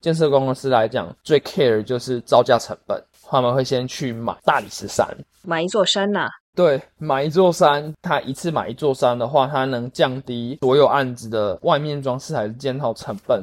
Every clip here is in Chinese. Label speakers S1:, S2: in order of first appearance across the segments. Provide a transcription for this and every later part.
S1: 建设公司来讲，最 care 就是造价成本，他们会先去买大理石山，
S2: 买一座山呐。
S1: 对，买一座山，他一次买一座山的话，它能降低所有案子的外面装饰还是建造成本。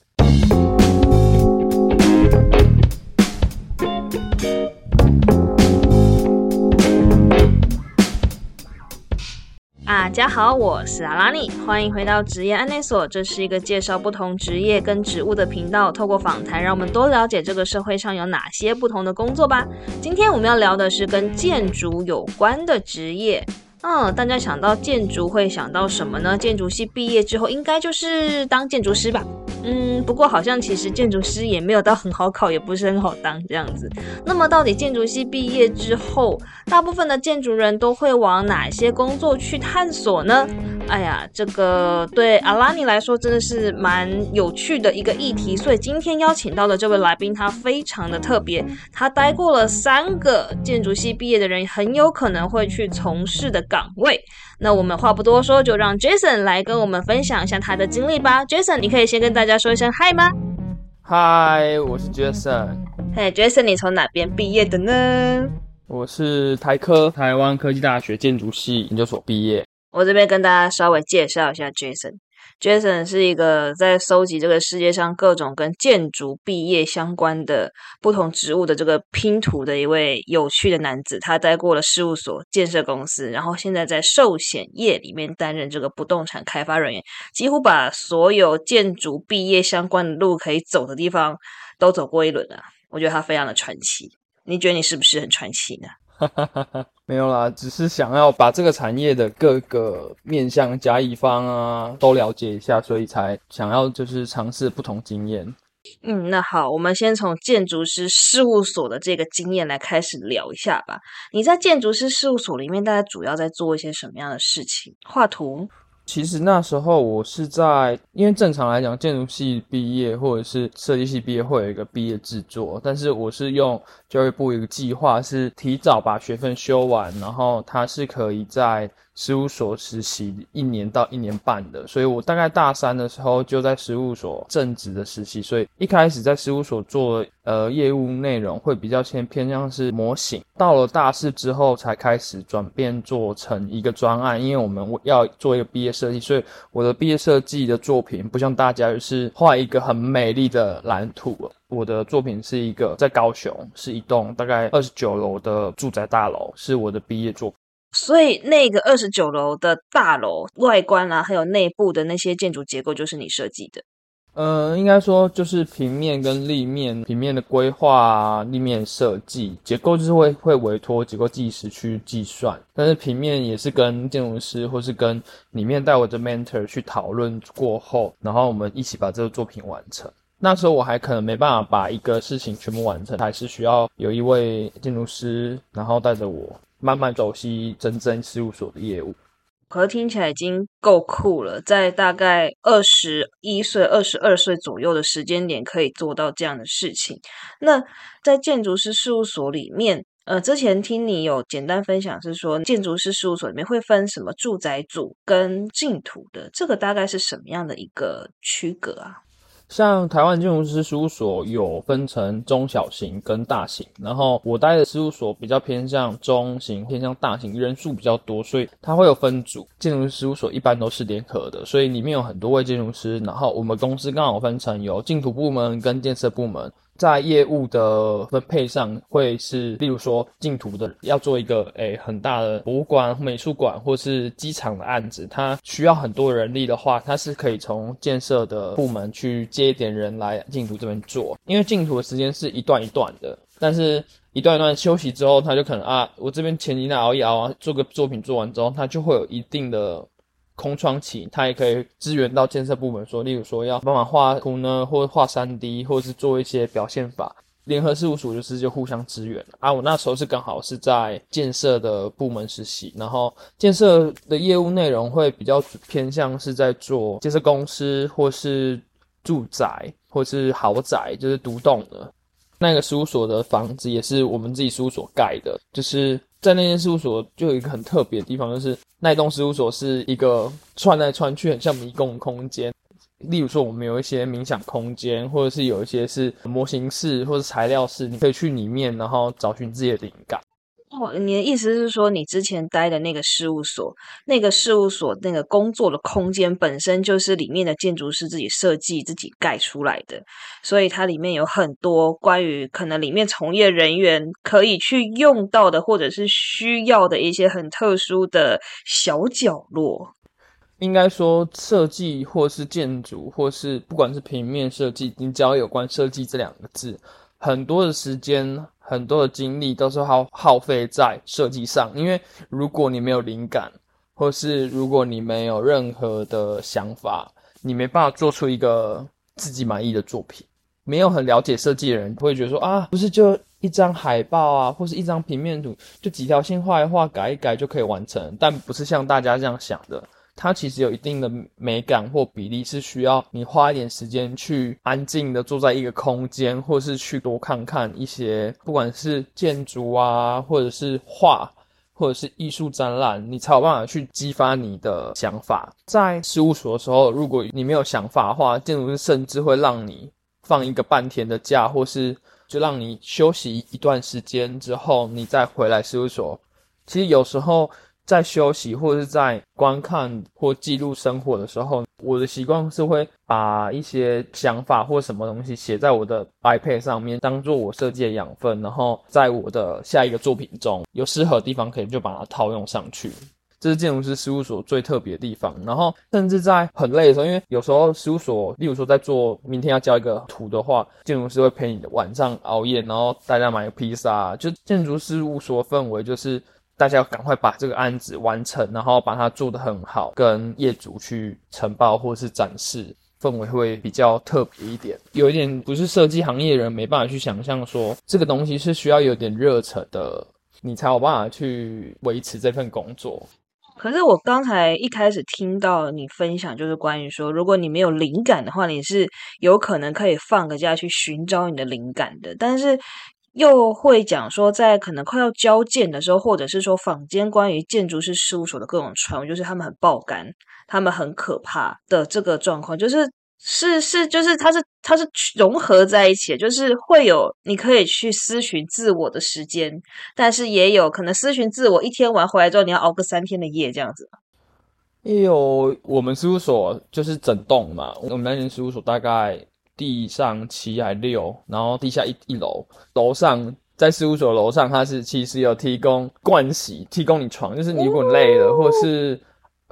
S2: 大家好，我是阿拉尼，欢迎回到职业安内所。这是一个介绍不同职业跟职务的频道，透过访谈，让我们多了解这个社会上有哪些不同的工作吧。今天我们要聊的是跟建筑有关的职业。嗯，大家想到建筑会想到什么呢？建筑系毕业之后，应该就是当建筑师吧。嗯，不过好像其实建筑师也没有到很好考，也不是很好当这样子。那么到底建筑系毕业之后，大部分的建筑人都会往哪些工作去探索呢？哎呀，这个对阿拉尼来说真的是蛮有趣的一个议题。所以今天邀请到的这位来宾，他非常的特别，他待过了三个建筑系毕业的人很有可能会去从事的岗位。那我们话不多说，就让 Jason 来跟我们分享一下他的经历吧。Jason，你可以先跟大家说一声嗨吗？
S1: 嗨，我是 Jason。
S2: 嘿，Jason，你从哪边毕业的呢？
S1: 我是台科，台湾科技大学建筑系研究所毕业。
S2: 我这边跟大家稍微介绍一下 Jason。Jason 是一个在搜集这个世界上各种跟建筑毕业相关的不同职务的这个拼图的一位有趣的男子。他待过了事务所、建设公司，然后现在在寿险业里面担任这个不动产开发人员，几乎把所有建筑毕业相关的路可以走的地方都走过一轮了。我觉得他非常的传奇。你觉得你是不是很传奇呢？哈哈
S1: 哈哈没有啦，只是想要把这个产业的各个面向甲乙方啊都了解一下，所以才想要就是尝试不同经验。
S2: 嗯，那好，我们先从建筑师事务所的这个经验来开始聊一下吧。你在建筑师事务所里面，大家主要在做一些什么样的事情？画图。
S1: 其实那时候我是在，因为正常来讲，建筑系毕业或者是设计系毕业会有一个毕业制作，但是我是用教育部一个计划，是提早把学分修完，然后它是可以在。事务所实习一年到一年半的，所以我大概大三的时候就在事务所正职的实习，所以一开始在事务所做呃业务内容会比较偏偏向是模型，到了大四之后才开始转变做成一个专案，因为我们要做一个毕业设计，所以我的毕业设计的作品不像大家就是画一个很美丽的蓝图，我的作品是一个在高雄是一栋大概二十九楼的住宅大楼，是我的毕业作。
S2: 所以那个二十九楼的大楼外观啊，还有内部的那些建筑结构，就是你设计的。
S1: 呃，应该说就是平面跟立面，平面的规划、立面设计、结构就是会会委托结构技师去计算，但是平面也是跟建筑师或是跟里面带我的 mentor 去讨论过后，然后我们一起把这个作品完成。那时候我还可能没办法把一个事情全部完成，还是需要有一位建筑师，然后带着我。慢慢走西真正事务所的业务，
S2: 可是听起来已经够酷了。在大概二十一岁、二十二岁左右的时间点，可以做到这样的事情。那在建筑师事务所里面，呃，之前听你有简单分享，是说建筑师事务所里面会分什么住宅组跟净土的，这个大概是什么样的一个区隔啊？
S1: 像台湾建筑师事务所有分成中小型跟大型，然后我待的事务所比较偏向中型，偏向大型，人数比较多，所以它会有分组。建筑师事务所一般都是联合的，所以里面有很多位建筑师，然后我们公司刚好分成有净土部门跟建设部门。在业务的分配上，会是例如说净土的要做一个诶很大的博物馆、美术馆或是机场的案子，它需要很多人力的话，它是可以从建设的部门去接一点人来净土这边做，因为净土的时间是一段一段的，但是一段一段休息之后，他就可能啊，我这边前几天熬一熬啊，做个作品做完之后，他就会有一定的。空窗期，他也可以支援到建设部门，说，例如说要帮忙画图呢，或画三 D，或者是做一些表现法。联合事务所就是就互相支援啊。我那时候是刚好是在建设的部门实习，然后建设的业务内容会比较偏向是在做建设公司或是住宅或是豪宅，就是独栋的。那个事务所的房子也是我们自己事务所盖的，就是。在那间事务所就有一个很特别的地方，就是那栋事务所是一个串来串去，很像迷宫空间。例如说，我们有一些冥想空间，或者是有一些是模型室或者材料室，你可以去里面，然后找寻自己的灵感。
S2: 你的意思是说，你之前待的那个事务所，那个事务所那个工作的空间本身就是里面的建筑师自己设计、自己盖出来的，所以它里面有很多关于可能里面从业人员可以去用到的，或者是需要的一些很特殊的小角落。
S1: 应该说，设计或是建筑，或是不管是平面设计，你只要有关设计这两个字，很多的时间。很多的精力都是耗耗费在设计上，因为如果你没有灵感，或是如果你没有任何的想法，你没办法做出一个自己满意的作品。没有很了解设计的人会觉得说啊，不是就一张海报啊，或是一张平面图，就几条线画一画，改一改就可以完成。但不是像大家这样想的。它其实有一定的美感或比例，是需要你花一点时间去安静的坐在一个空间，或是去多看看一些，不管是建筑啊，或者是画，或者是艺术展览，你才有办法去激发你的想法。在事务所的时候，如果你没有想法的话，建筑师甚至会让你放一个半天的假，或是就让你休息一段时间之后，你再回来事务所。其实有时候。在休息或者是在观看或记录生活的时候，我的习惯是会把一些想法或什么东西写在我的 iPad 上面，当做我设计的养分，然后在我的下一个作品中有适合的地方，可以就把它套用上去。这是建筑师事务所最特别的地方。然后，甚至在很累的时候，因为有时候事务所，例如说在做明天要交一个图的话，建筑师会陪你晚上熬夜，然后大家买个披萨，就建筑事务所氛围就是。大家要赶快把这个案子完成，然后把它做得很好，跟业主去呈报或是展示，氛围会比较特别一点。有一点不是设计行业人没办法去想象，说这个东西是需要有点热忱的，你才有办法去维持这份工作。
S2: 可是我刚才一开始听到你分享，就是关于说，如果你没有灵感的话，你是有可能可以放个假去寻找你的灵感的，但是。又会讲说，在可能快要交建的时候，或者是说坊间关于建筑师事务所的各种传闻，就是他们很爆肝，他们很可怕的这个状况，就是是是，就是它是它是融合在一起，就是会有你可以去咨询自我的时间，但是也有可能咨询自我一天完回来之后，你要熬个三天的夜这样子。
S1: 也有我们事务所就是整栋嘛，我们那间事务所大概。地上七还六，然后地下一一楼，楼上在事务所楼上，它是其实有提供盥洗，提供你床，就是你如果累了，或是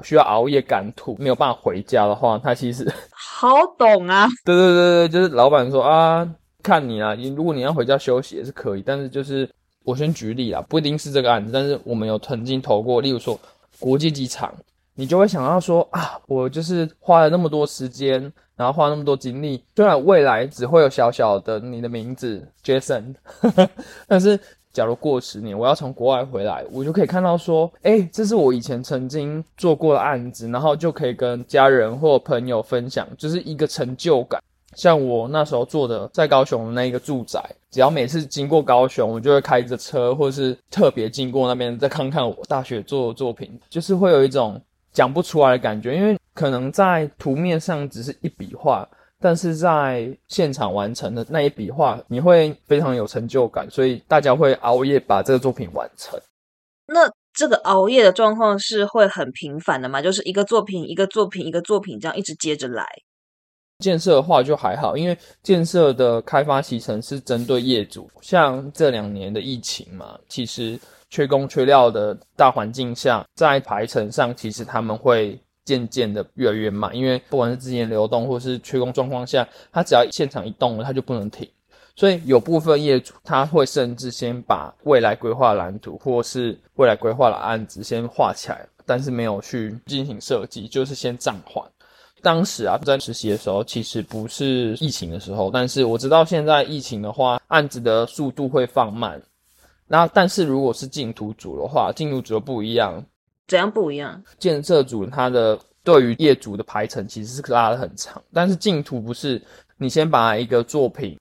S1: 需要熬夜赶图，没有办法回家的话，它其实
S2: 好懂啊。
S1: 对对对对，就是老板说啊，看你啊，你如果你要回家休息也是可以，但是就是我先举例啦，不一定是这个案子，但是我们有曾经投过，例如说国际机场，你就会想到说啊，我就是花了那么多时间。然后花那么多精力，虽然未来只会有小小的你的名字 Jason，但是假如过十年我要从国外回来，我就可以看到说，哎，这是我以前曾经做过的案子，然后就可以跟家人或朋友分享，就是一个成就感。像我那时候做的在高雄的那一个住宅，只要每次经过高雄，我就会开着车，或是特别经过那边再看看我大学做的作品，就是会有一种。讲不出来的感觉，因为可能在图面上只是一笔画，但是在现场完成的那一笔画，你会非常有成就感，所以大家会熬夜把这个作品完成。
S2: 那这个熬夜的状况是会很频繁的吗？就是一个作品一个作品一个作品这样一直接着来。
S1: 建设的话就还好，因为建设的开发期程是针对业主，像这两年的疫情嘛，其实。缺工缺料的大环境下，在排程上，其实他们会渐渐的越来越慢，因为不管是资金流动或是缺工状况下，他只要现场一动了，他就不能停。所以有部分业主他会甚至先把未来规划蓝图或是未来规划的案子先画起来，但是没有去进行设计，就是先暂缓。当时啊，在实习的时候，其实不是疫情的时候，但是我知道现在疫情的话，案子的速度会放慢。那但是如果是净土组的话，净土组不一样，
S2: 怎样不一样？
S1: 建设组它的对于业主的排程其实是拉的很长，但是净土不是，你先把一个作品，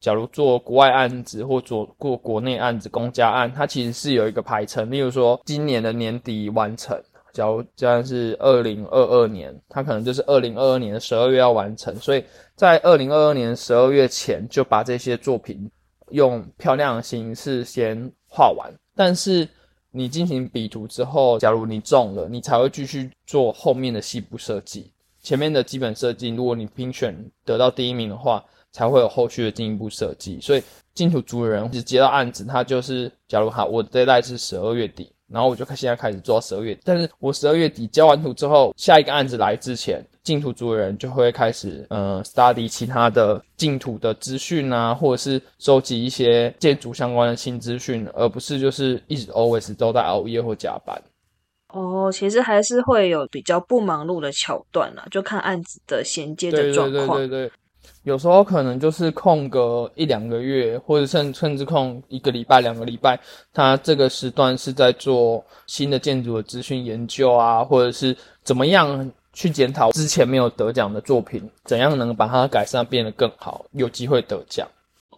S1: 假如做国外案子或做过国内案子公家案，它其实是有一个排程，例如说今年的年底完成，假如这样是二零二二年，它可能就是二零二二年的十二月要完成，所以在二零二二年十二月前就把这些作品用漂亮的形式先画完。但是你进行笔图之后，假如你中了，你才会继续做后面的细部设计。前面的基本设计，如果你评选得到第一名的话，才会有后续的进一步设计。所以净土族人只接到案子，他就是假如哈，我这代是十二月底，然后我就现在开始做到十二月。但是我十二月底交完图之后，下一个案子来之前，净土族人就会开始呃 study 其他的净土的资讯啊，或者是收集一些建筑相关的新资讯，而不是就是一直 always 都在熬夜或加班。
S2: 哦，其实还是会有比较不忙碌的桥段啦，就看案子的衔接的状况。
S1: 对对对对对，有时候可能就是空个一两个月，或者甚甚至空一个礼拜、两个礼拜，他这个时段是在做新的建筑的资讯研究啊，或者是怎么样去检讨之前没有得奖的作品，怎样能把它改善变得更好，有机会得奖。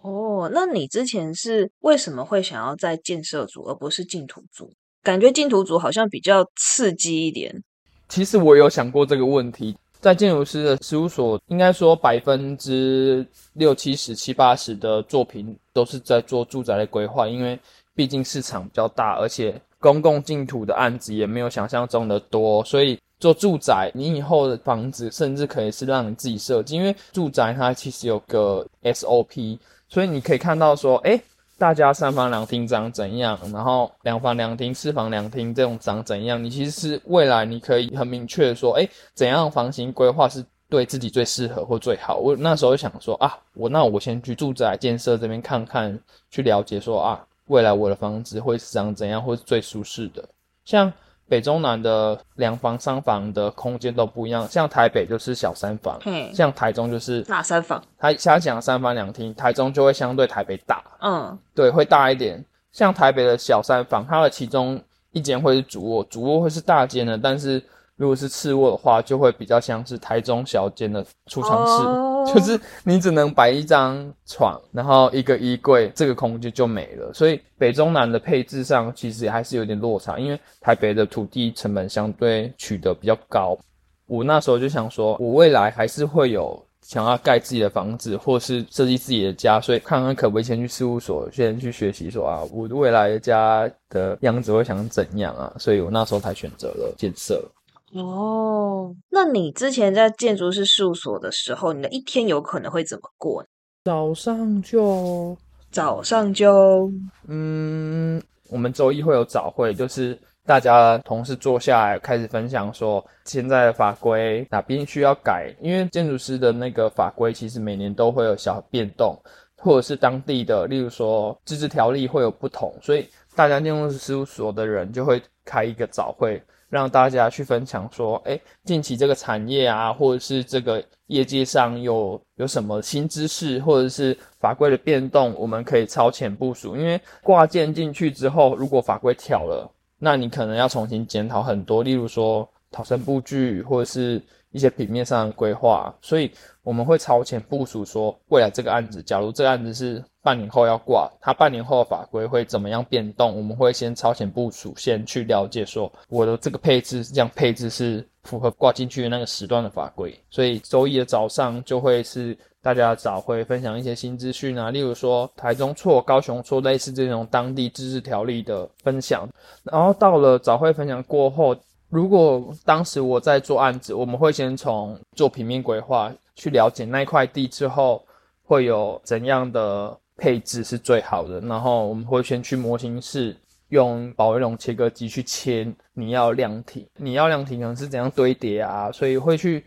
S2: 哦，那你之前是为什么会想要在建设组而不是净土组？感觉净土组好像比较刺激一点。
S1: 其实我有想过这个问题，在建筑师的事务所，应该说百分之六七十、七八十的作品都是在做住宅的规划，因为毕竟市场比较大，而且公共净土的案子也没有想象中的多，所以做住宅，你以后的房子甚至可以是让你自己设计，因为住宅它其实有个 SOP，所以你可以看到说，哎。大家三房两厅长怎样？然后两房两厅、四房两厅这种长怎样？你其实是未来你可以很明确的说，哎，怎样房型规划是对自己最适合或最好？我那时候想说啊，我那我先去住宅建设这边看看，去了解说啊，未来我的房子会是长怎样，或是最舒适的，像。北中南的两房、三房的空间都不一样，像台北就是小三房，嗯像台中就是
S2: 大三房。
S1: 他他讲三房两厅，台中就会相对台北大，
S2: 嗯，
S1: 对，会大一点。像台北的小三房，它的其中一间会是主卧，主卧会是大间的，但是。如果是次卧的话，就会比较像是台中小间的储藏室，就是你只能摆一张床，然后一个衣柜，这个空间就没了。所以北中南的配置上其实还是有点落差，因为台北的土地成本相对取得比较高。我那时候就想说，我未来还是会有想要盖自己的房子，或是设计自己的家，所以看看可不可以先去事务所，先去学习说啊，我未来的家的样子会想怎样啊？所以我那时候才选择了建设。
S2: 哦，那你之前在建筑师事务所的时候，你的一天有可能会怎么过？
S1: 早上就
S2: 早上就
S1: 嗯，我们周一会有早会，就是大家同事坐下来开始分享说现在的法规哪边需要改，因为建筑师的那个法规其实每年都会有小变动，或者是当地的，例如说自治条例会有不同，所以大家建筑师事务所的人就会开一个早会。让大家去分享说，哎，近期这个产业啊，或者是这个业界上有有什么新知识，或者是法规的变动，我们可以超前部署。因为挂件进去之后，如果法规挑了，那你可能要重新检讨很多，例如说逃生布局，或者是一些平面上的规划。所以我们会超前部署，说未来这个案子，假如这个案子是。半年后要挂，它半年后的法规会怎么样变动？我们会先超前部署，先去了解说我的这个配置这样配置是符合挂进去的那个时段的法规。所以周一的早上就会是大家早会分享一些新资讯啊，例如说台中错、高雄错，类似这种当地自治条例的分享。然后到了早会分享过后，如果当时我在做案子，我们会先从做平面规划去了解那块地之后会有怎样的。配置是最好的，然后我们会先去模型室用保威龙切割机去切你要量体，你要量体可能是怎样堆叠啊，所以会去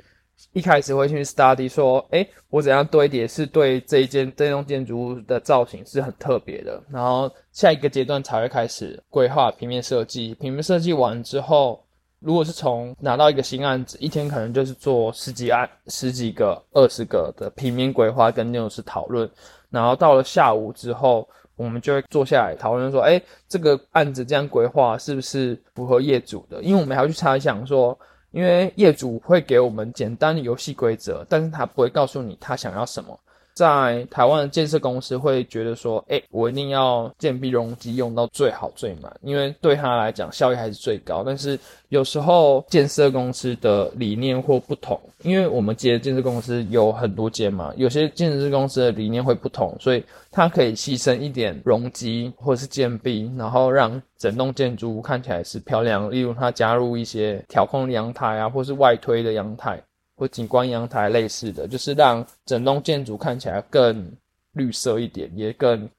S1: 一开始会去 study 说，哎，我怎样堆叠是对这一间这栋建筑物的造型是很特别的，然后下一个阶段才会开始规划平面设计，平面设计完之后，如果是从拿到一个新案子，一天可能就是做十几案、十几个、二十个的平面规划跟建筑师讨论。然后到了下午之后，我们就会坐下来讨论说，哎，这个案子这样规划是不是符合业主的？因为我们还要去猜想说，因为业主会给我们简单的游戏规则，但是他不会告诉你他想要什么。在台湾的建设公司会觉得说，哎，我一定要建壁容积用到最好最满，因为对他来讲效益还是最高。但是有时候建设公司的理念或不同，因为我们接的建设公司有很多间嘛，有些建设公司的理念会不同，所以它可以牺牲一点容积或是建壁，然后让整栋建筑物看起来是漂亮。例如，它加入一些调控阳台啊，或是外推的阳台。或景观阳台类似的，就是让整栋建筑看起来更绿色一点，也更，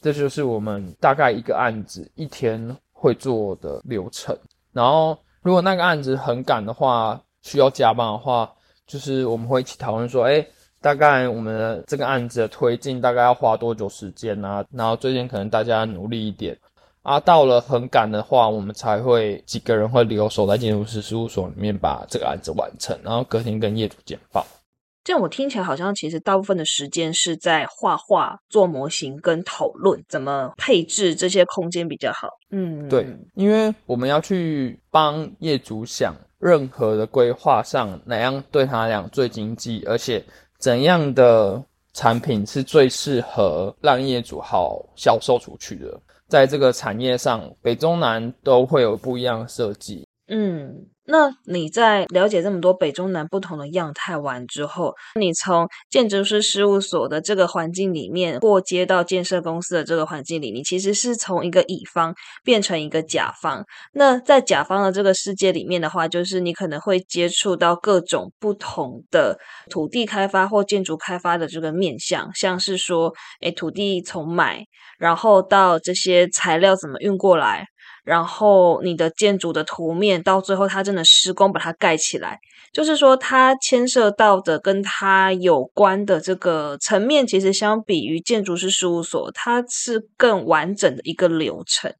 S1: 这就是我们大概一个案子一天会做的流程。然后，如果那个案子很赶的话，需要加班的话，就是我们会一起讨论说，哎，大概我们这个案子的推进大概要花多久时间啊？然后最近可能大家努力一点。啊，到了很赶的话，我们才会几个人会留守在建筑师事务所里面把这个案子完成，然后隔天跟业主简报。
S2: 这样我听起来好像其实大部分的时间是在画画、做模型跟讨论怎么配置这些空间比较好。
S1: 嗯，对，因为我们要去帮业主想任何的规划上哪样对他俩最经济，而且怎样的产品是最适合让业主好销售出去的。在这个产业上，北中南都会有不一样的设计。
S2: 嗯。那你在了解这么多北中南不同的样态完之后，你从建筑师事务所的这个环境里面过接到建设公司的这个环境里，你其实是从一个乙方变成一个甲方。那在甲方的这个世界里面的话，就是你可能会接触到各种不同的土地开发或建筑开发的这个面向，像是说，诶，土地从买，然后到这些材料怎么运过来。然后你的建筑的图面到最后，它真的施工把它盖起来，就是说它牵涉到的跟它有关的这个层面，其实相比于建筑师事务所，它是更完整的一个流程。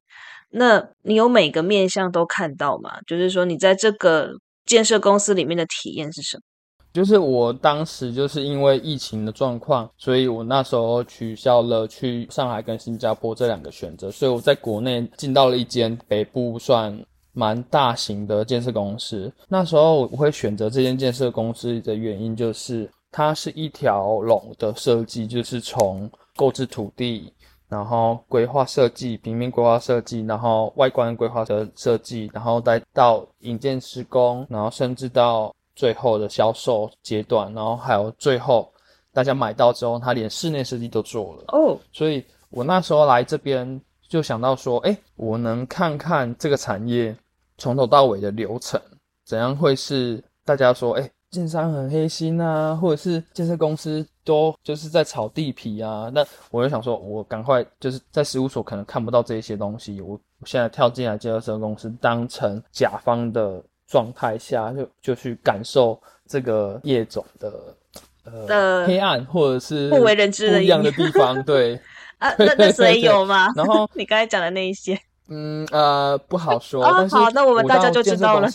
S2: 那你有每个面向都看到吗？就是说你在这个建设公司里面的体验是什么？
S1: 就是我当时就是因为疫情的状况，所以我那时候取消了去上海跟新加坡这两个选择，所以我在国内进到了一间北部算蛮大型的建设公司。那时候我会选择这间建设公司的原因，就是它是一条龙的设计，就是从购置土地，然后规划设计、平面规划设计，然后外观规划的设计，然后再到引建施工，然后甚至到。最后的销售阶段，然后还有最后大家买到之后，他连室内设计都做了哦。所以我那时候来这边就想到说，哎，我能看看这个产业从头到尾的流程，怎样会是大家说，哎，建商很黑心啊，或者是建设公司都就是在炒地皮啊。那我就想说，我赶快就是在事务所可能看不到这些东西，我现在跳进来建设公司，当成甲方的。状态下就就去感受这个业种的呃黑暗或者是
S2: 不为人知
S1: 不一样的地方，对
S2: 啊，那那所以有吗？
S1: 然后
S2: 你刚才讲的那一些，
S1: 嗯呃不好说。哦，
S2: 好，那我们大家就知道了。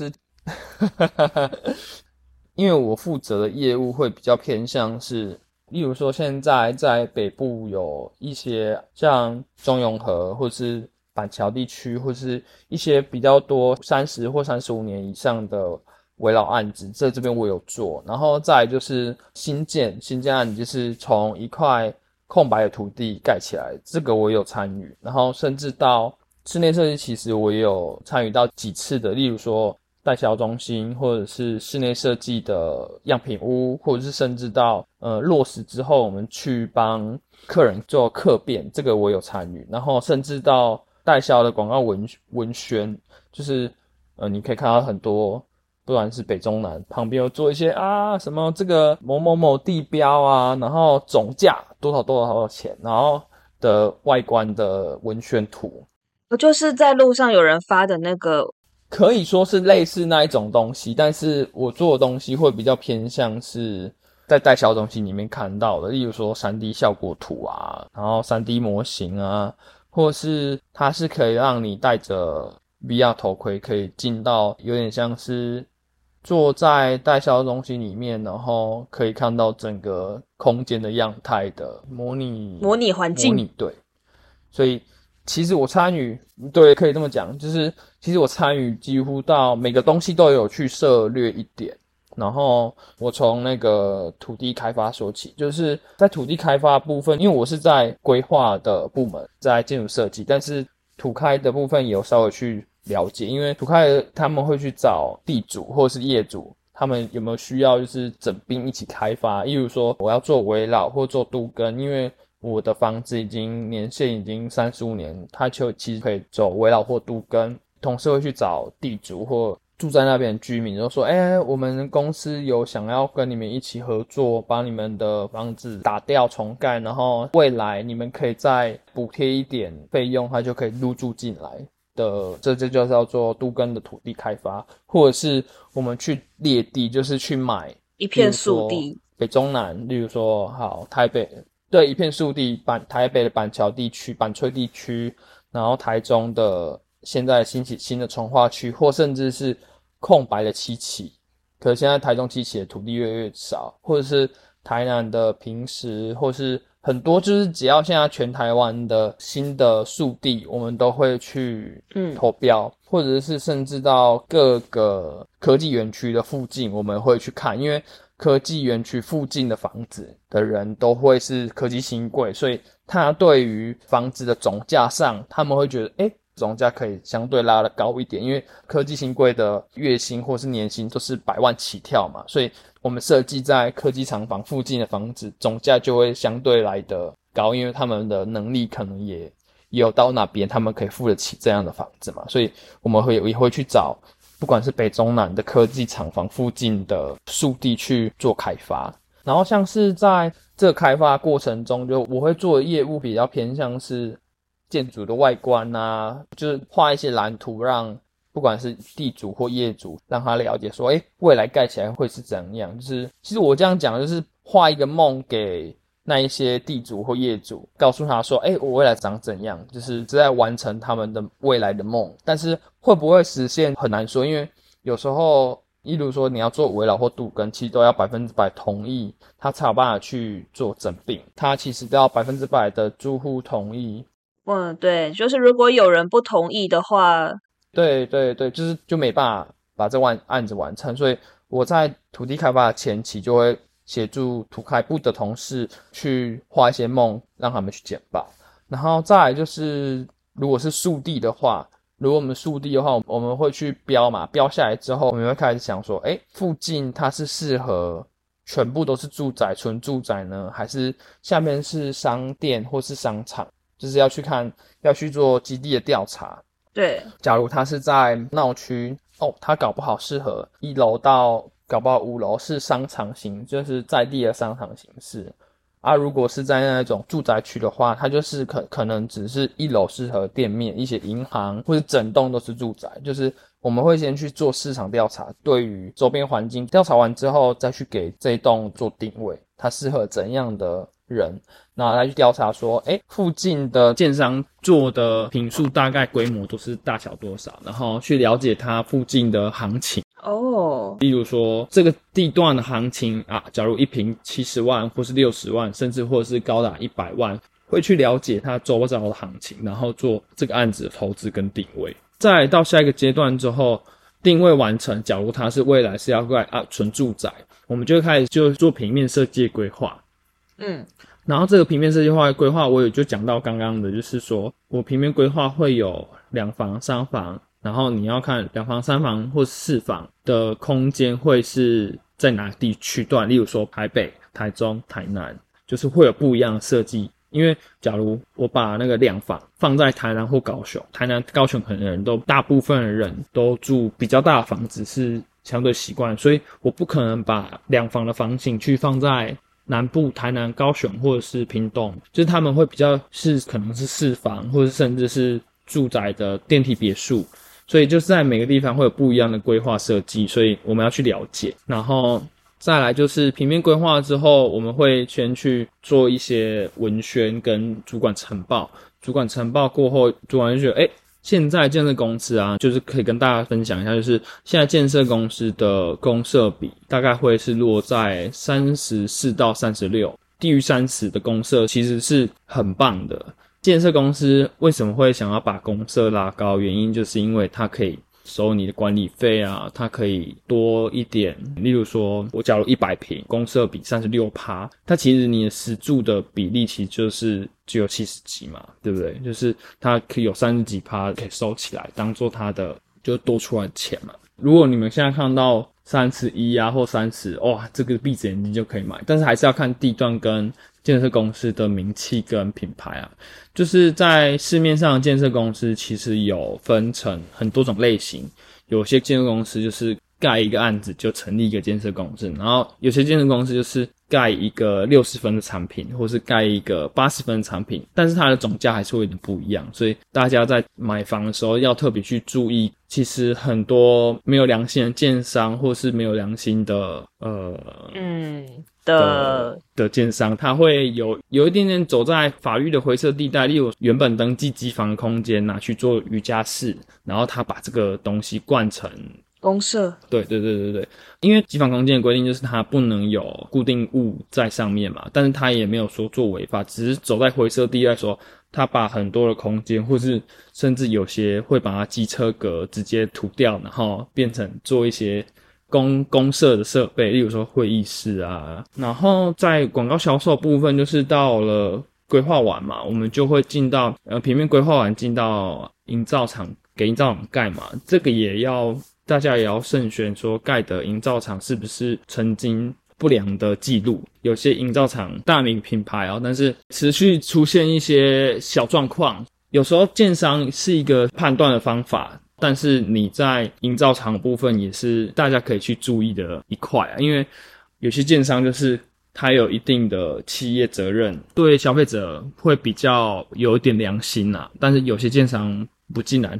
S1: 因为我负责的业务会比较偏向是，例如说现在在北部有一些像中永和或者是。板桥地区或是一些比较多三十或三十五年以上的围绕案子，在这边我有做。然后再就是新建新建案，就是从一块空白的土地盖起来，这个我有参与。然后甚至到室内设计，其实我也有参与到几次的，例如说代销中心，或者是室内设计的样品屋，或者是甚至到呃落实之后，我们去帮客人做客变，这个我有参与。然后甚至到代销的广告文文宣，就是呃，你可以看到很多，不管是北中南旁边有做一些啊，什么这个某某某地标啊，然后总价多少多少多少钱，然后的外观的文宣图，
S2: 我就是在路上有人发的那个，
S1: 可以说是类似那一种东西，但是我做的东西会比较偏向是在代销东西里面看到的，例如说三 D 效果图啊，然后三 D 模型啊。或是它是可以让你戴着 VR 头盔，可以进到有点像是坐在代销中心里面，然后可以看到整个空间的样态的模拟
S2: 模拟环境。
S1: 模拟对，所以其实我参与，对，可以这么讲，就是其实我参与几乎到每个东西都有去涉略一点，然后我从那个土地开发说起，就是在土地开发部分，因为我是在规划的部门，在建筑设计，但是土开的部分有稍微去了解，因为土开他们会去找地主或者是业主，他们有没有需要就是整并一起开发，例如说我要做围绕或做都根，因为我的房子已经年限已经三十五年，它就其实可以走围绕或都根，同时会去找地主或。住在那边的居民就说：“哎，我们公司有想要跟你们一起合作，把你们的房子打掉重盖，然后未来你们可以再补贴一点费用，他就可以入住进来的。这这就叫做都根的土地开发，或者是我们去列地，就是去买
S2: 一片树地，
S1: 北中南，例如说好台北，对，一片树地，板台北的板桥地区、板翠地区，然后台中的现在兴起新的从化区，或甚至是。”空白的七期，可是现在台中七期的土地越来越少，或者是台南的平时，或是很多，就是只要现在全台湾的新的速地，我们都会去嗯投标，或者是甚至到各个科技园区的附近，我们会去看，因为科技园区附近的房子的人都会是科技新贵，所以他对于房子的总价上，他们会觉得哎。总价可以相对拉的高一点，因为科技新贵的月薪或是年薪都是百万起跳嘛，所以我们设计在科技厂房附近的房子总价就会相对来的高，因为他们的能力可能也有到那边，他们可以付得起这样的房子嘛，所以我们会也会去找，不管是北中南的科技厂房附近的树地去做开发，然后像是在这开发过程中，就我会做业务比较偏向是。建筑的外观呐，就是画一些蓝图，让不管是地主或业主，让他了解说，哎，未来盖起来会是怎样。就是其实我这样讲，就是画一个梦给那一些地主或业主，告诉他说，哎，我未来长怎样，就是在完成他们的未来的梦。但是会不会实现很难说，因为有时候，例如说你要做围绕或杜根，其实都要百分之百同意，他才有办法去做整并，他其实都要百分之百的住户同意。
S2: 嗯，对，就是如果有人不同意的话，
S1: 对对对，就是就没办法把这案案子完成。所以我在土地开发前期就会协助土开部的同事去画一些梦，让他们去简报。然后再来就是，如果是速地的话，如果我们速地的话，我们会去标嘛，标下来之后，我们会开始想说，哎，附近它是适合全部都是住宅，纯住宅呢，还是下面是商店或是商场？就是要去看，要去做基地的调查。
S2: 对，
S1: 假如他是在闹区，哦，他搞不好适合一楼到搞不好五楼是商场型，就是在地的商场形式。啊，如果是在那种住宅区的话，它就是可可能只是一楼适合店面，一些银行或者整栋都是住宅。就是我们会先去做市场调查，对于周边环境调查完之后，再去给这一栋做定位，它适合怎样的。人，那来去调查说，哎，附近的建商做的平数大概规模都是大小多少，然后去了解它附近的行情
S2: 哦。
S1: 例如说这个地段的行情啊，假如一平七十万，或是六十万，甚至或者是高达一百万，会去了解它周遭的行情，然后做这个案子的投资跟定位。再到下一个阶段之后，定位完成，假如它是未来是要盖啊纯住宅，我们就开始就做平面设计规划。嗯，然后这个平面设计化规划，我也就讲到刚刚的，就是说我平面规划会有两房、三房，然后你要看两房、三房或四房的空间会是在哪地区段，例如说台北、台中、台南，就是会有不一样的设计。因为假如我把那个两房放在台南或高雄，台南、高雄可能人都大部分的人都住比较大的房子，是相对习惯，所以我不可能把两房的房型去放在。南部台南、高雄或者是屏东，就是他们会比较是可能是四房，或者甚至是住宅的电梯别墅，所以就是在每个地方会有不一样的规划设计，所以我们要去了解。然后再来就是平面规划之后，我们会先去做一些文宣跟主管呈报，主管呈报过后，主管就觉得哎。现在建设公司啊，就是可以跟大家分享一下，就是现在建设公司的公设比大概会是落在三十四到三十六，低于三十的公设其实是很棒的。建设公司为什么会想要把公设拉高？原因就是因为它可以收你的管理费啊，它可以多一点。例如说，我假如一百平，公设比三十六趴，它其实你的实住的比例其实就是只有七十几嘛，对不对？就是它可以有三十几趴可以收起来，当做它的就多出来的钱嘛。如果你们现在看到三十一啊或三十，哇，这个闭着眼睛就可以买，但是还是要看地段跟建设公司的名气跟品牌啊。就是在市面上建设公司其实有分成很多种类型，有些建筑公司就是盖一个案子就成立一个建设公司，然后有些建设公司就是盖一个六十分的产品，或是盖一个八十分的产品，但是它的总价还是会有点不一样，所以大家在买房的时候要特别去注意。其实很多没有良心的建商，或是没有良心的呃
S2: 嗯
S1: 的
S2: 的
S1: 的建商，他会有有一点点走在法律的灰色地带，例如原本登记机房的空间拿去做瑜伽室，然后他把这个东西灌成
S2: 公社，
S1: 对对对对对，因为机房空间的规定就是它不能有固定物在上面嘛，但是它也没有说做违法，只是走在灰色地带说。他把很多的空间，或是甚至有些会把它机车格直接涂掉，然后变成做一些公公社的设备，例如说会议室啊。然后在广告销售部分，就是到了规划完嘛，我们就会进到呃平面规划完进到营造厂给营造厂盖嘛，这个也要大家也要慎选，说盖的营造厂是不是曾经。不良的记录，有些营造厂大名品牌哦，但是持续出现一些小状况。有时候建商是一个判断的方法，但是你在营造厂部分也是大家可以去注意的一块啊。因为有些建商就是他有一定的企业责任，对消费者会比较有一点良心呐。但是有些建商不进来，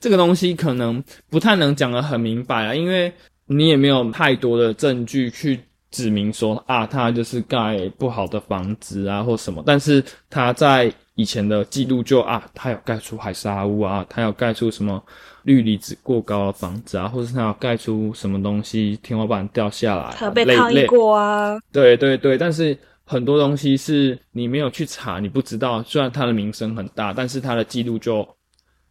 S1: 这个东西可能不太能讲得很明白啊，因为你也没有太多的证据去。指明说啊，他就是盖不好的房子啊，或什么，但是他在以前的记录就啊，他有盖出海沙屋啊，他有盖出什么氯离子过高的房子啊，或者他有盖出什么东西天花板掉下来，
S2: 他被抗议过啊，
S1: 对对对，但是很多东西是你没有去查，你不知道，虽然他的名声很大，但是他的记录就。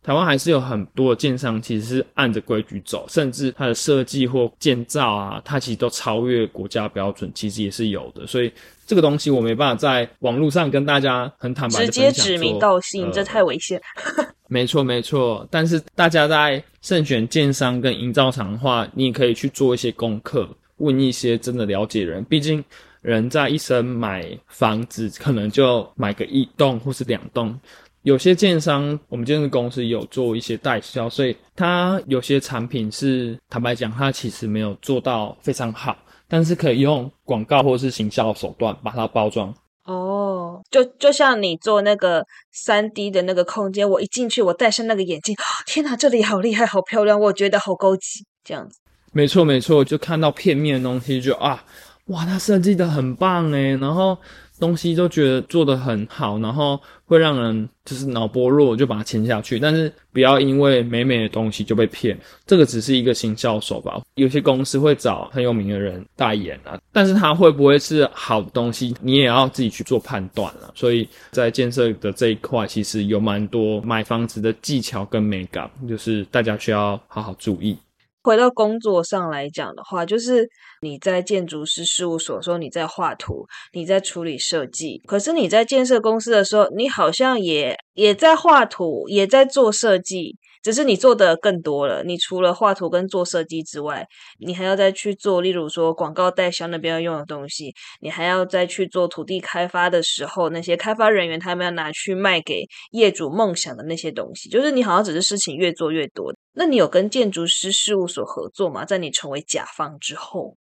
S1: 台湾还是有很多的建商，其实是按着规矩走，甚至它的设计或建造啊，它其实都超越国家标准，其实也是有的。所以这个东西我没办法在网络上跟大家很坦白
S2: 直接指名道姓，这太危险。
S1: 没错没错，但是大家在慎选建商跟营造厂的话，你也可以去做一些功课，问一些真的了解人。毕竟人在一生买房子，可能就买个一栋或是两栋。有些建商，我们建设公司有做一些代销，所以它有些产品是坦白讲，它其实没有做到非常好，但是可以用广告或是行销手段把它包装。
S2: 哦，就就像你做那个三 D 的那个空间，我一进去，我戴上那个眼镜，天哪，这里好厉害，好漂亮，我觉得好高级，这样子。
S1: 没错没错，就看到片面的东西，就啊，哇，它设计的很棒诶然后。东西都觉得做的很好，然后会让人就是脑波弱，就把它签下去。但是不要因为美美的东西就被骗，这个只是一个行销手吧。有些公司会找很有名的人代言啊，但是他会不会是好东西，你也要自己去做判断了。所以在建设的这一块，其实有蛮多买房子的技巧跟美感，就是大家需要好好注意。
S2: 回到工作上来讲的话，就是你在建筑师事务所说你在画图，你在处理设计，可是你在建设公司的时候，你好像也也在画图，也在做设计。只是你做的更多了，你除了画图跟做设计之外，你还要再去做，例如说广告代销那边要用的东西，你还要再去做土地开发的时候，那些开发人员他们要拿去卖给业主梦想的那些东西，就是你好像只是事情越做越多。那你有跟建筑师事务所合作吗？在你成为甲方之后？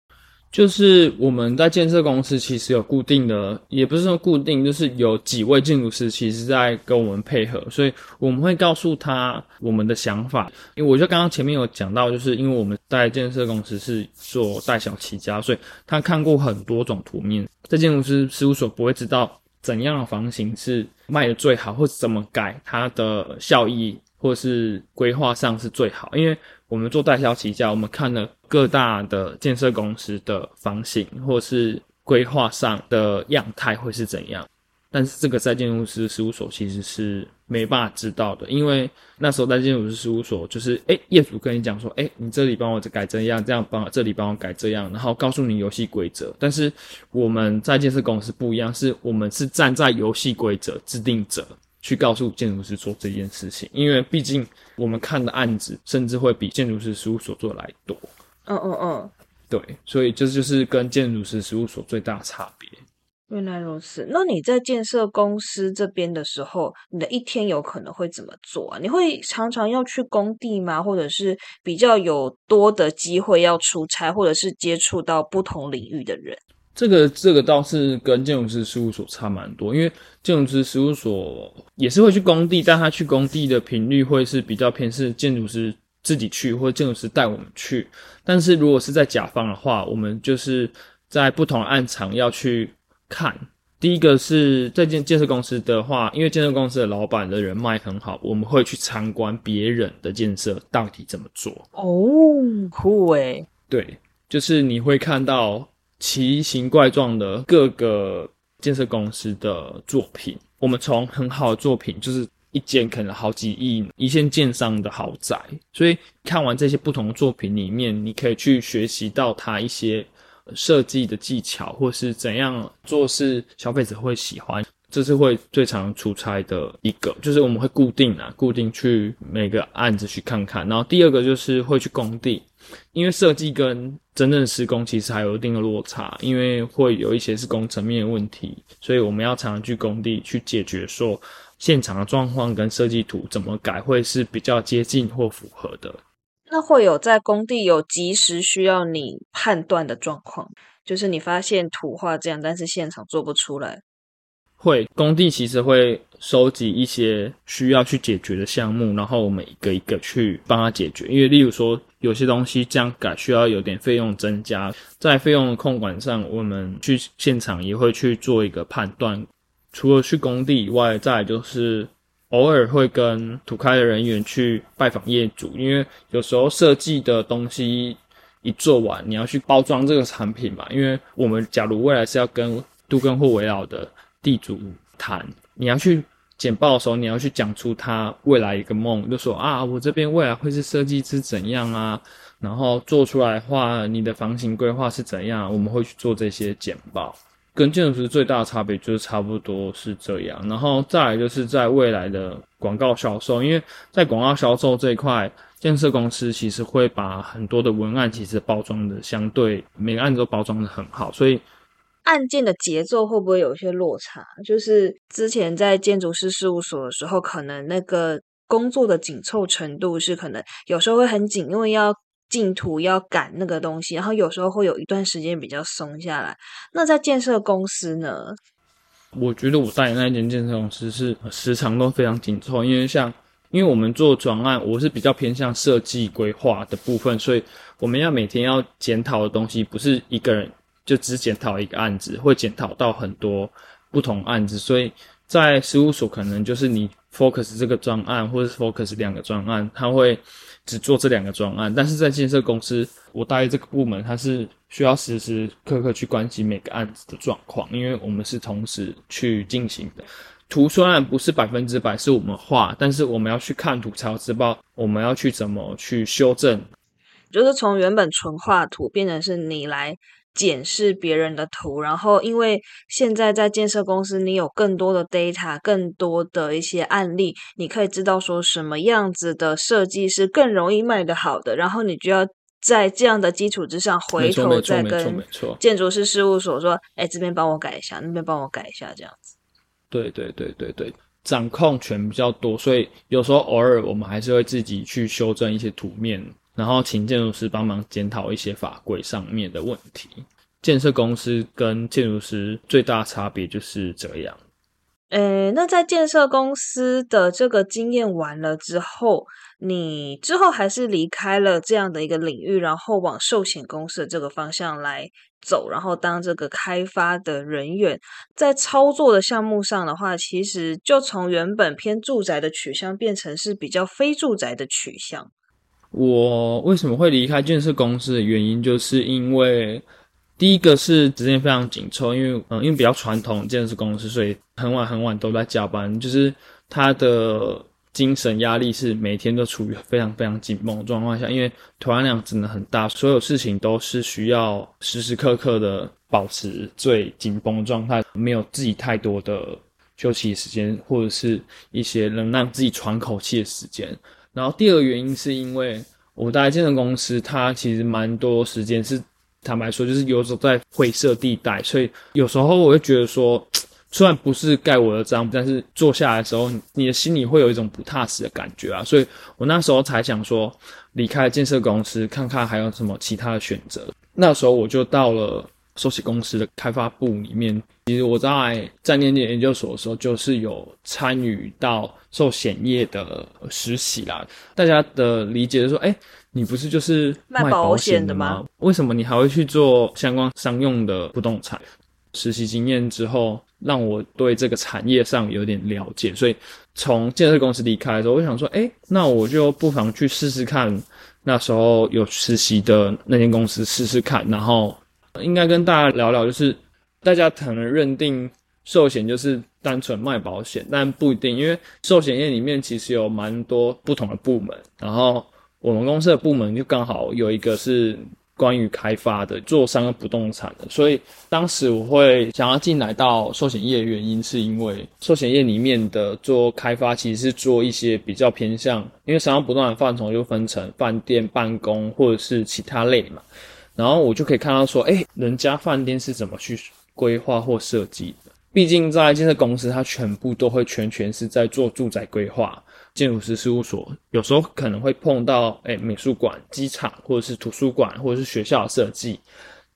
S1: 就是我们在建设公司其实有固定的，也不是说固定，就是有几位建筑师其实在跟我们配合，所以我们会告诉他我们的想法。因为我就刚刚前面有讲到，就是因为我们在建设公司是做代小起家，所以他看过很多种图面，在建筑师事务所不会知道怎样的房型是卖的最好，或者怎么改它的效益，或是规划上是最好，因为。我们做代销起家，我们看了各大的建设公司的房型，或是规划上的样态会是怎样。但是这个在建筑师事务所其实是没办法知道的，因为那时候在建筑师事务所，就是哎，业主跟你讲说，哎，你这里帮我改这样，这样帮这里帮我改这样，然后告诉你游戏规则。但是我们在建设公司不一样，是我们是站在游戏规则制定者去告诉建筑师做这件事情，因为毕竟我们看的案子甚至会比建筑师事务所做来多。
S2: 嗯嗯嗯。
S1: 对，所以这就是跟建筑师事务所最大差别。
S2: 原来如此，那你在建设公司这边的时候，你的一天有可能会怎么做啊？你会常常要去工地吗？或者是比较有多的机会要出差，或者是接触到不同领域的人？
S1: 这个这个倒是跟建筑师事务所差蛮多，因为建筑师事务所也是会去工地，但他去工地的频率会是比较偏是建筑师。自己去或者建筑师带我们去，但是如果是在甲方的话，我们就是在不同暗场要去看。第一个是在建建设公司的话，因为建设公司的老板的人脉很好，我们会去参观别人的建设到底怎么做。
S2: 哦，酷诶。
S1: 对，就是你会看到奇形怪状的各个建设公司的作品。我们从很好的作品，就是。一间可能好几亿一线建商的豪宅，所以看完这些不同作品里面，你可以去学习到它一些设计的技巧，或是怎样做是消费者会喜欢。这是会最常出差的一个，就是我们会固定啊，固定去每个案子去看看。然后第二个就是会去工地，因为设计跟真正施工其实还有一定的落差，因为会有一些是工程面的问题，所以我们要常常去工地去解决说。现场的状况跟设计图怎么改会是比较接近或符合的？
S2: 那会有在工地有及时需要你判断的状况，就是你发现图画这样，但是现场做不出来。
S1: 会，工地其实会收集一些需要去解决的项目，然后我们一个一个去帮他解决。因为例如说有些东西这样改需要有点费用增加，在费用的控管上，我们去现场也会去做一个判断。除了去工地以外，再就是偶尔会跟土开的人员去拜访业主，因为有时候设计的东西一做完，你要去包装这个产品嘛。因为我们假如未来是要跟都跟或围绕的地主谈，你要去简报的时候，你要去讲出他未来一个梦，就说啊，我这边未来会是设计是怎样啊，然后做出来的话，你的房型规划是怎样，我们会去做这些简报。跟建筑师最大的差别就是差不多是这样，然后再来就是在未来的广告销售，因为在广告销售这一块，建设公司其实会把很多的文案其实包装的相对每个案子都包装的很好，所以
S2: 案件的节奏会不会有一些落差？就是之前在建筑师事务所的时候，可能那个工作的紧凑程度是可能有时候会很紧，因为要。进图要赶那个东西，然后有时候会有一段时间比较松下来。那在建设公司呢？
S1: 我觉得我带的那间建设公司是时长都非常紧凑，因为像因为我们做专案，我是比较偏向设计规划的部分，所以我们要每天要检讨的东西不是一个人就只检讨一个案子，会检讨到很多不同案子，所以在事务所可能就是你 focus 这个专案，或者是 focus 两个专案，他会。只做这两个专案，但是在建设公司，我带这个部门，它是需要时时刻刻去关心每个案子的状况，因为我们是同时去进行的。图虽然不是百分之百是我们画，但是我们要去看图才知道我们要去怎么去修正，
S2: 就是从原本纯画图变成是你来。检视别人的图，然后因为现在在建设公司，你有更多的 data，更多的一些案例，你可以知道说什么样子的设计是更容易卖得好的，然后你就要在这样的基础之上，回头再跟建筑师事务所说：“哎，这边帮我改一下，那边帮我改一下。”这样子。
S1: 对对对对对，掌控权比较多，所以有时候偶尔我们还是会自己去修正一些图面。然后请建筑师帮忙检讨一些法规上面的问题。建设公司跟建筑师最大差别就是这样。
S2: 诶，那在建设公司的这个经验完了之后，你之后还是离开了这样的一个领域，然后往寿险公司的这个方向来走，然后当这个开发的人员，在操作的项目上的话，其实就从原本偏住宅的取向变成是比较非住宅的取向。
S1: 我为什么会离开建设公司的原因，就是因为第一个是时间非常紧凑，因为嗯，因为比较传统建设公司，所以很晚很晚都在加班，就是他的精神压力是每天都处于非常非常紧绷的状况下，因为团案量真的很大，所有事情都是需要时时刻刻的保持最紧绷状态，没有自己太多的休息时间，或者是一些能让自己喘口气的时间。然后第二个原因是因为我待建设公司，它其实蛮多时间是坦白说，就是游走在灰色地带，所以有时候我会觉得说，虽然不是盖我的章，但是坐下来的时候，你的心里会有一种不踏实的感觉啊。所以我那时候才想说，离开建设公司，看看还有什么其他的选择。那时候我就到了。寿险公司的开发部里面，其实我在在念念研究所的时候，就是有参与到寿险业的实习啦。大家的理解是说，哎，你不是就是卖保险的吗？为什么你还会去做相关商用的不动产？实习经验之后，让我对这个产业上有点了解。所以从建设公司离开的时候，我想说，哎，那我就不妨去试试看。那时候有实习的那间公司试试看，然后。应该跟大家聊聊，就是大家可能认定寿险就是单纯卖保险，但不一定，因为寿险业里面其实有蛮多不同的部门。然后我们公司的部门就刚好有一个是关于开发的，做商业不动产的。所以当时我会想要进来到寿险业，原因是因为寿险业里面的做开发其实是做一些比较偏向，因为商业不动产范畴就分成饭店、办公或者是其他类嘛。然后我就可以看到说，哎，人家饭店是怎么去规划或设计的？毕竟在建设公司，它全部都会全权是在做住宅规划。建筑师事务所有时候可能会碰到，哎，美术馆、机场或者是图书馆或者是学校设计。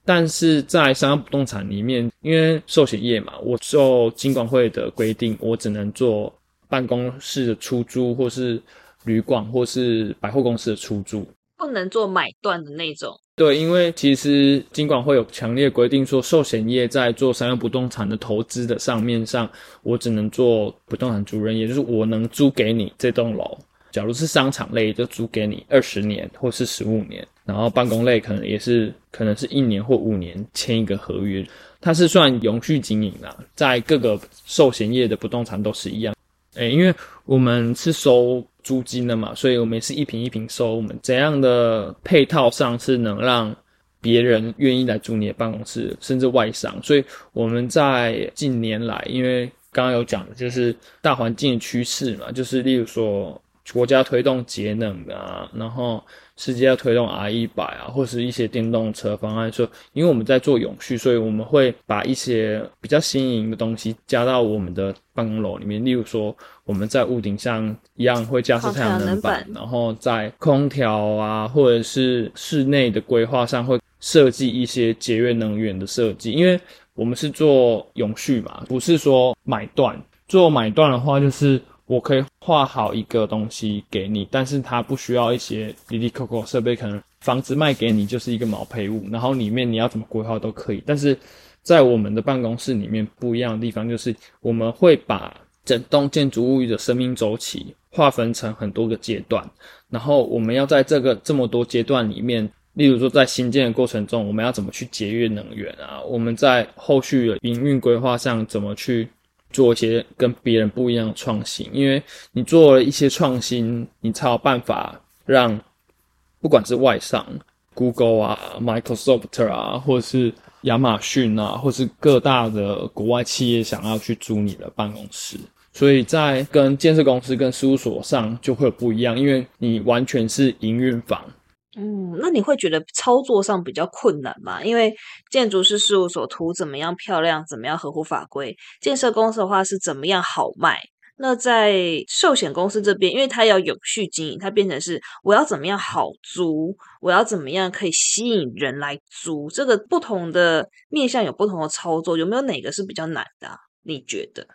S1: 但是在商业不动产里面，因为寿险业嘛，我受金管会的规定，我只能做办公室的出租，或是旅馆，或是百货公司的出租。
S2: 不能做买断的那种。
S1: 对，因为其实尽管会有强烈规定说，寿险业在做商业不动产的投资的上面上，我只能做不动产主任，也就是我能租给你这栋楼。假如是商场类，就租给你二十年或是十五年，然后办公类可能也是可能是一年或五年签一个合约，它是算永续经营的，在各个寿险业的不动产都是一样。诶，因为我们是收。租金的嘛，所以我们是一平一平收。我们怎样的配套上是能让别人愿意来租你的办公室，甚至外商？所以我们在近年来，因为刚刚有讲的就是大环境的趋势嘛，就是例如说国家推动节能啊，然后。世界要推动 R 一百啊，或是一些电动车方案，说因为我们在做永续，所以我们会把一些比较新颖的东西加到我们的办公楼里面。例如说，我们在屋顶上一样会加设太阳能板，然后在空调啊，或者是室内的规划上会设计一些节约能源的设计。因为我们是做永续嘛，不是说买断。做买断的话，就是。我可以画好一个东西给你，但是它不需要一些滴滴扣扣设备，可能房子卖给你就是一个毛坯屋，然后里面你要怎么规划都可以。但是在我们的办公室里面不一样的地方就是，我们会把整栋建筑物的生命周期划分成很多个阶段，然后我们要在这个这么多阶段里面，例如说在新建的过程中，我们要怎么去节约能源啊？我们在后续的营运规划上怎么去？做一些跟别人不一样的创新，因为你做了一些创新，你才有办法让不管是外商、Google 啊、Microsoft 啊，或者是亚马逊啊，或是各大的国外企业想要去租你的办公室，所以在跟建设公司、跟事务所上就会有不一样，因为你完全是营运房。
S2: 嗯，那你会觉得操作上比较困难吗？因为建筑师事务所图怎么样漂亮，怎么样合乎法规；建设公司的话是怎么样好卖。那在寿险公司这边，因为它要永续经营，它变成是我要怎么样好租，我要怎么样可以吸引人来租。这个不同的面向有不同的操作，有没有哪个是比较难的？你觉得？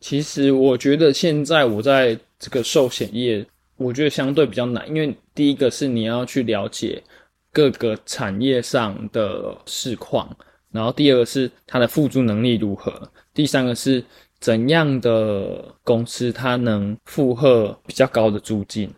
S1: 其实我觉得现在我在这个寿险业。我觉得相对比较难，因为第一个是你要去了解各个产业上的市况，然后第二个是它的付租能力如何，第三个是怎样的公司它能负荷比较高的租金。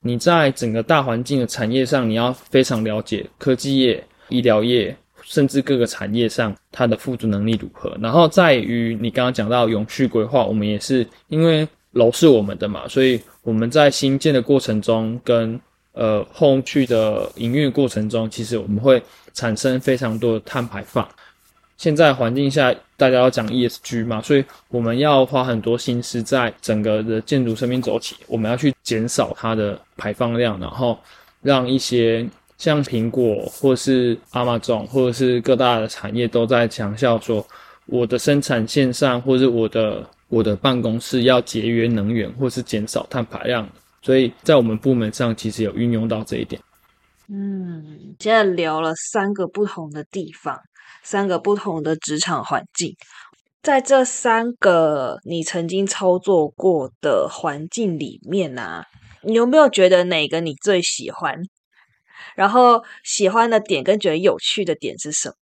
S1: 你在整个大环境的产业上，你要非常了解科技业、医疗业、甚至各个产业上它的付诸能力如何。然后在于你刚刚讲到永续规划，我们也是因为楼是我们的嘛，所以我们在新建的过程中跟呃后续的营运过程中，其实我们会产生非常多的碳排放。现在环境下，大家要讲 ESG 嘛，所以我们要花很多心思在整个的建筑生命周期，我们要去减少它的排放量，然后让一些像苹果或是 Amazon 或者是各大的产业都在强调说，我的生产线上或者我的我的办公室要节约能源或是减少碳排量，所以在我们部门上其实有运用到这一点。
S2: 嗯，现在聊了三个不同的地方。三个不同的职场环境，在这三个你曾经操作过的环境里面啊，你有没有觉得哪个你最喜欢？然后喜欢的点跟觉得有趣的点是什么？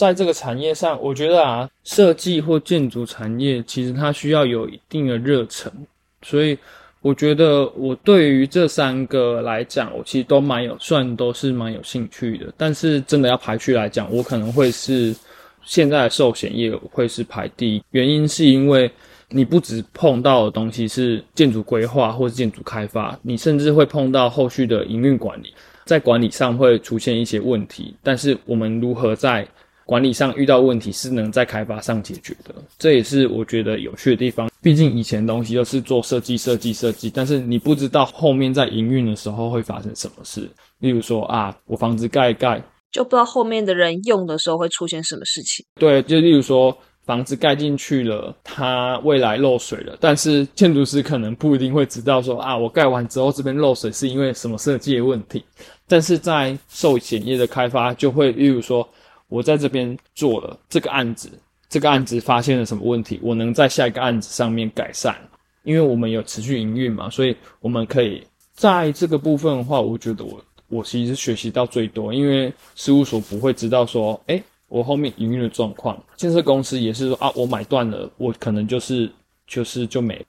S1: 在这个产业上，我觉得啊，设计或建筑产业其实它需要有一定的热忱，所以。我觉得我对于这三个来讲，我其实都蛮有，算都是蛮有兴趣的。但是真的要排序来讲，我可能会是现在的寿险业会是排第一。原因是因为你不只碰到的东西是建筑规划或是建筑开发，你甚至会碰到后续的营运管理，在管理上会出现一些问题。但是我们如何在管理上遇到问题是能在开发上解决的，这也是我觉得有趣的地方。毕竟以前东西都是做设计、设计、设计，但是你不知道后面在营运的时候会发生什么事。例如说啊，我房子盖一盖，
S2: 就不知道后面的人用的时候会出现什么事情。
S1: 对，就例如说房子盖进去了，它未来漏水了，但是建筑师可能不一定会知道说啊，我盖完之后这边漏水是因为什么设计的问题。但是在寿险业的开发就会，例如说。我在这边做了这个案子，这个案子发现了什么问题？我能在下一个案子上面改善，因为我们有持续营运嘛，所以我们可以在这个部分的话，我觉得我我其实学习到最多，因为事务所不会知道说，哎，我后面营运的状况，建设公司也是说啊，我买断了，我可能就是就是就没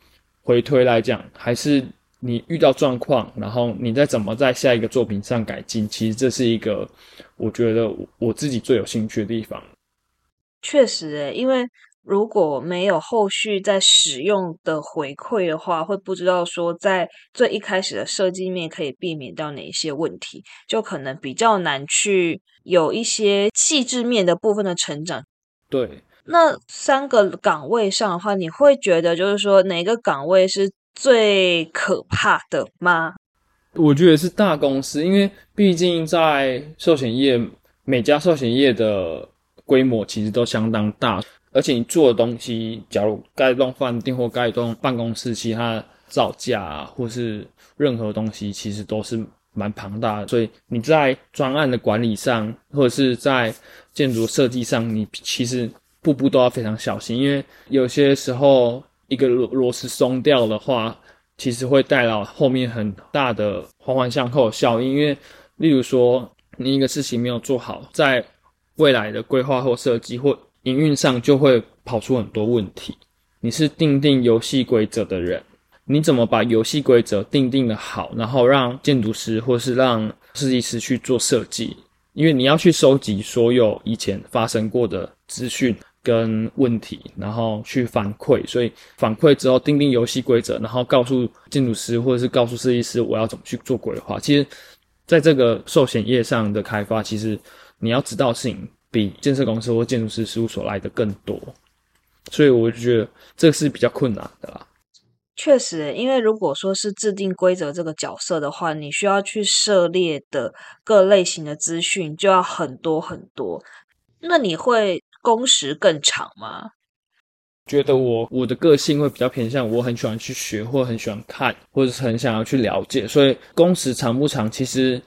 S1: 回推来讲，还是。你遇到状况，然后你再怎么在下一个作品上改进，其实这是一个我觉得我自己最有兴趣的地方。
S2: 确实，诶，因为如果没有后续在使用的回馈的话，会不知道说在最一开始的设计面可以避免到哪一些问题，就可能比较难去有一些细致面的部分的成长。
S1: 对，
S2: 那三个岗位上的话，你会觉得就是说哪个岗位是？最可怕的吗？
S1: 我觉得是大公司，因为毕竟在寿险业，每家寿险业的规模其实都相当大，而且你做的东西，假如盖一栋饭店或盖一栋办公室，其他造价或是任何东西，其实都是蛮庞大的。所以你在专案的管理上，或者是在建筑设计上，你其实步步都要非常小心，因为有些时候。一个螺螺丝松掉的话，其实会带来后面很大的环环相扣效应。因为，例如说，你一个事情没有做好，在未来的规划或设计或营运上，就会跑出很多问题。你是定定游戏规则的人，你怎么把游戏规则定定的好，然后让建筑师或是让设计师去做设计？因为你要去收集所有以前发生过的资讯。跟问题，然后去反馈，所以反馈之后定定游戏规则，然后告诉建筑师或者是告诉设计师我要怎么去做规划。其实，在这个寿险业上的开发，其实你要知道事情比建设公司或建筑师事务所来的更多，所以我就觉得这是比较困难的啦。
S2: 确实，因为如果说是制定规则这个角色的话，你需要去涉猎的各类型的资讯就要很多很多，那你会。工时更长吗？
S1: 觉得我我的个性会比较偏向，我很喜欢去学，或很喜欢看，或者是很想要去了解。所以工时长不长，其实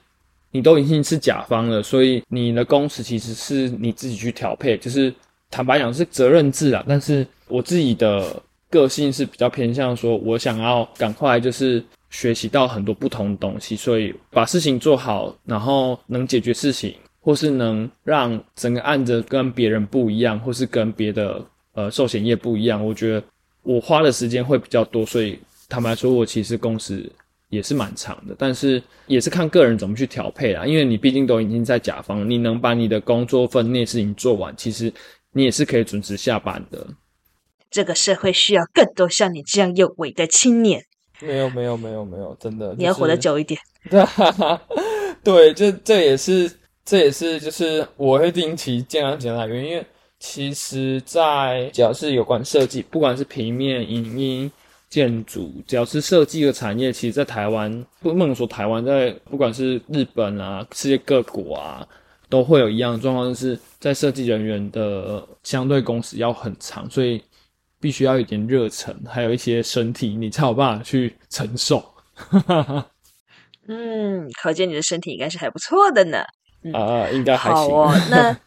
S1: 你都已经是甲方了，所以你的工时其实是你自己去调配。就是坦白讲是责任制啊，但是我自己的个性是比较偏向说，我想要赶快就是学习到很多不同的东西，所以把事情做好，然后能解决事情。或是能让整个案子跟别人不一样，或是跟别的呃寿险业不一样，我觉得我花的时间会比较多，所以坦白说，我其实工时也是蛮长的，但是也是看个人怎么去调配啦。因为你毕竟都已经在甲方，你能把你的工作分内事情做完，其实你也是可以准时下班的。
S2: 这个社会需要更多像你这样有为的青年。
S1: 没有没有没有没有，真的，
S2: 你要活得久一点。
S1: 对，这这也是这也是就是我会定期健康检查原因，因为其实，在只要是有关设计，不管是平面、影音、建筑，只要是设计的产业，其实，在台湾不能说台湾，在不管是日本啊，世界各国啊，都会有一样的状况，就是在设计人员的相对工时要很长，所以。必须要一点热忱，还有一些身体，你才有办法去承受。
S2: 嗯，可见你的身体应该是还不错的呢。
S1: 啊，应该还行。
S2: 好哦，那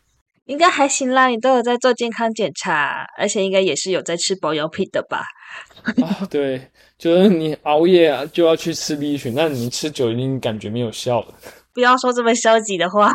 S2: 应该还行啦。你都有在做健康检查，而且应该也是有在吃保养品的吧？
S1: 啊，对，就是你熬夜啊，就要去吃 B 群，那你吃久一定感觉没有效了。
S2: 不要说这么消极的话，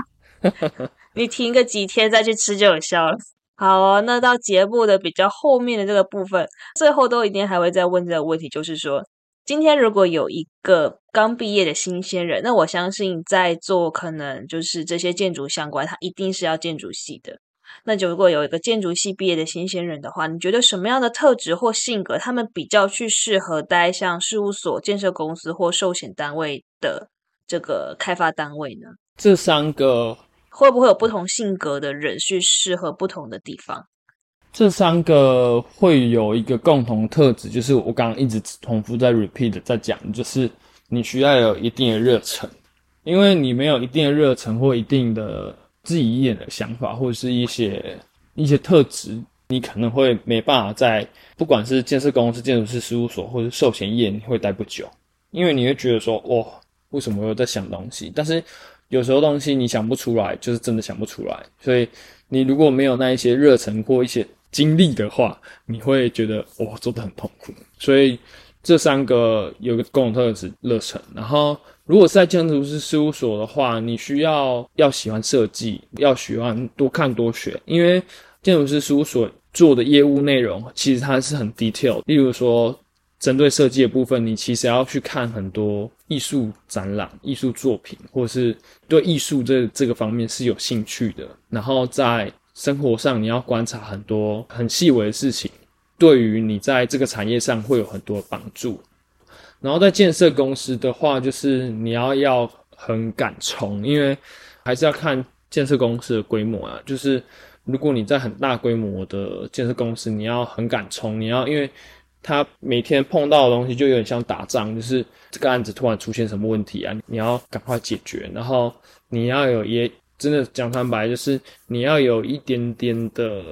S2: 你停个几天再去吃就有效了。好哦，那到节目的比较后面的这个部分，最后都一定还会再问这个问题，就是说，今天如果有一个刚毕业的新鲜人，那我相信在做可能就是这些建筑相关，他一定是要建筑系的。那就如果有一个建筑系毕业的新鲜人的话，你觉得什么样的特质或性格，他们比较去适合待像事务所、建设公司或寿险单位的这个开发单位呢？
S1: 这三个。
S2: 会不会有不同性格的人去适合不同的地方？
S1: 这三个会有一个共同特质，就是我刚刚一直重复在 repeat 在讲，就是你需要有一定的热忱，因为你没有一定的热忱或一定的自己演的想法，或者是一些一些特质，你可能会没办法在不管是建设公司、建筑师事务所或者寿险业，你会待不久，因为你会觉得说，哇，为什么我在想东西？但是有时候东西你想不出来，就是真的想不出来。所以你如果没有那一些热忱或一些经历的话，你会觉得哇做的很痛苦。所以这三个有个共同特质：热忱。然后如果是在建筑师事务所的话，你需要要喜欢设计，要喜欢多看多学，因为建筑师事务所做的业务内容其实它是很 detail。例如说。针对设计的部分，你其实要去看很多艺术展览、艺术作品，或是对艺术这这个方面是有兴趣的。然后在生活上，你要观察很多很细微的事情，对于你在这个产业上会有很多帮助。然后在建设公司的话，就是你要要很敢冲，因为还是要看建设公司的规模啊。就是如果你在很大规模的建设公司，你要很敢冲，你要因为。他每天碰到的东西就有点像打仗，就是这个案子突然出现什么问题啊，你要赶快解决。然后你要有也真的讲坦白，就是你要有一点点的，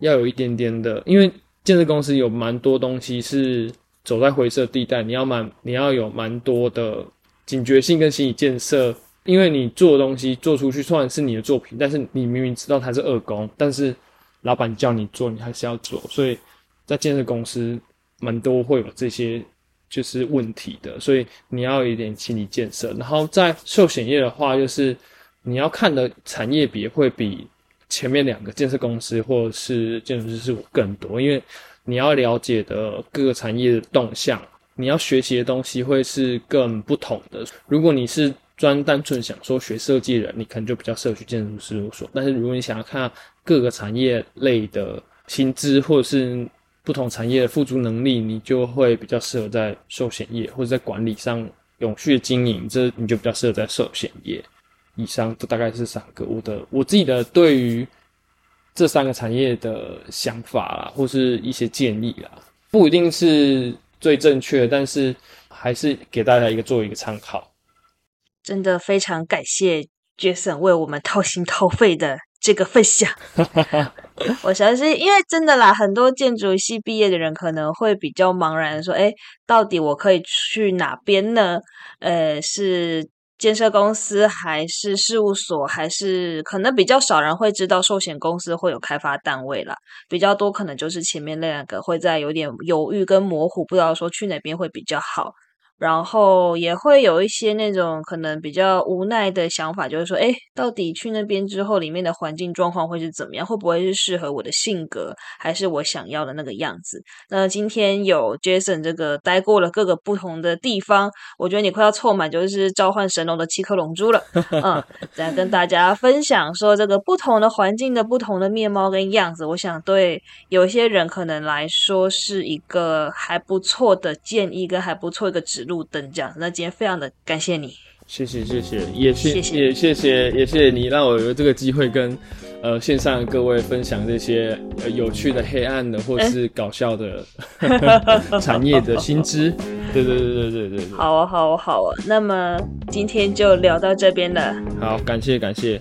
S1: 要有一点点的，因为建设公司有蛮多东西是走在灰色地带，你要蛮你要有蛮多的警觉性跟心理建设，因为你做的东西做出去虽然是你的作品，但是你明明知道它是恶工，但是老板叫你做，你还是要做，所以。在建设公司，蛮多会有这些就是问题的，所以你要有一点心理建设。然后在寿险业的话，就是你要看的产业比会比前面两个建设公司或者是建筑师事务更多，因为你要了解的各个产业的动向，你要学习的东西会是更不同的。如果你是专单纯想说学设计的，你可能就比较适合去建筑事务所。但是如果你想要看各个产业类的薪资或者是不同产业的付诸能力，你就会比较适合在寿险业或者在管理上永续经营，这你就比较适合在寿险业。以上这大概是三个我的我自己的对于这三个产业的想法啦，或是一些建议啦，不一定是最正确，但是还是给大家一个做一个参考。
S2: 真的非常感谢 Jason 为我们掏心掏肺的。这个分享，我相信，因为真的啦，很多建筑系毕业的人可能会比较茫然，说：“哎，到底我可以去哪边呢？呃，是建设公司，还是事务所，还是可能比较少人会知道寿险公司会有开发单位啦，比较多可能就是前面那两个会在有点犹豫跟模糊，不知道说去哪边会比较好。然后也会有一些那种可能比较无奈的想法，就是说，哎，到底去那边之后，里面的环境状况会是怎么样？会不会是适合我的性格，还是我想要的那个样子？那今天有 Jason 这个待过了各个不同的地方，我觉得你快要凑满就是召唤神龙的七颗龙珠了。嗯，再跟大家分享说这个不同的环境的不同的面貌跟样子，我想对有些人可能来说是一个还不错的建议，跟还不错一个指。路灯这样，那今天非常的感谢你，
S1: 谢谢谢谢，也谢也谢谢也谢谢你让我有这个机会跟呃线上各位分享这些呃有趣的、黑暗的或是搞笑的 产业的新知。对对对对对对对，
S2: 好啊好啊好啊，那么今天就聊到这边了，
S1: 好，感谢感谢。